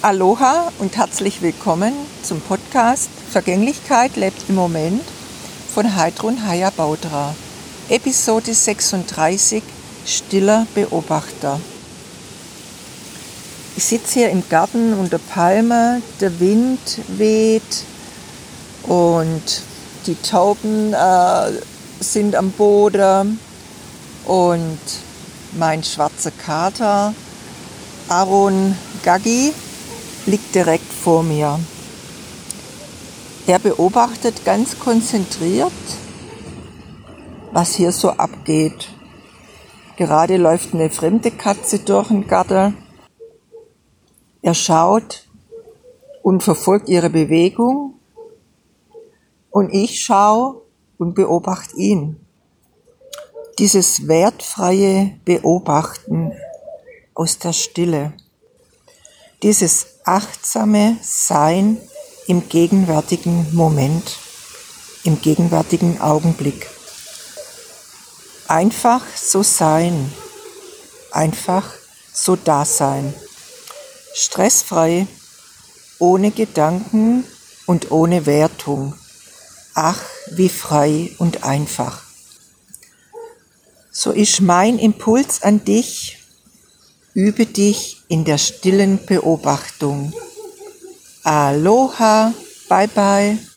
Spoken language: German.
Aloha und herzlich willkommen zum Podcast Vergänglichkeit lebt im Moment von Heidrun Haya Baudra. Episode 36 Stiller Beobachter. Ich sitze hier im Garten unter Palme, der Wind weht und die Tauben äh, sind am Boden und mein schwarzer Kater Aaron Gaggi liegt direkt vor mir. Er beobachtet ganz konzentriert, was hier so abgeht. Gerade läuft eine fremde Katze durch den Garten. Er schaut und verfolgt ihre Bewegung und ich schaue und beobachte ihn. Dieses wertfreie Beobachten aus der Stille. Dieses achtsame Sein im gegenwärtigen Moment, im gegenwärtigen Augenblick. Einfach so sein, einfach so da sein. Stressfrei, ohne Gedanken und ohne Wertung. Ach, wie frei und einfach. So ist mein Impuls an dich, Übe dich in der stillen Beobachtung. Aloha, bye bye.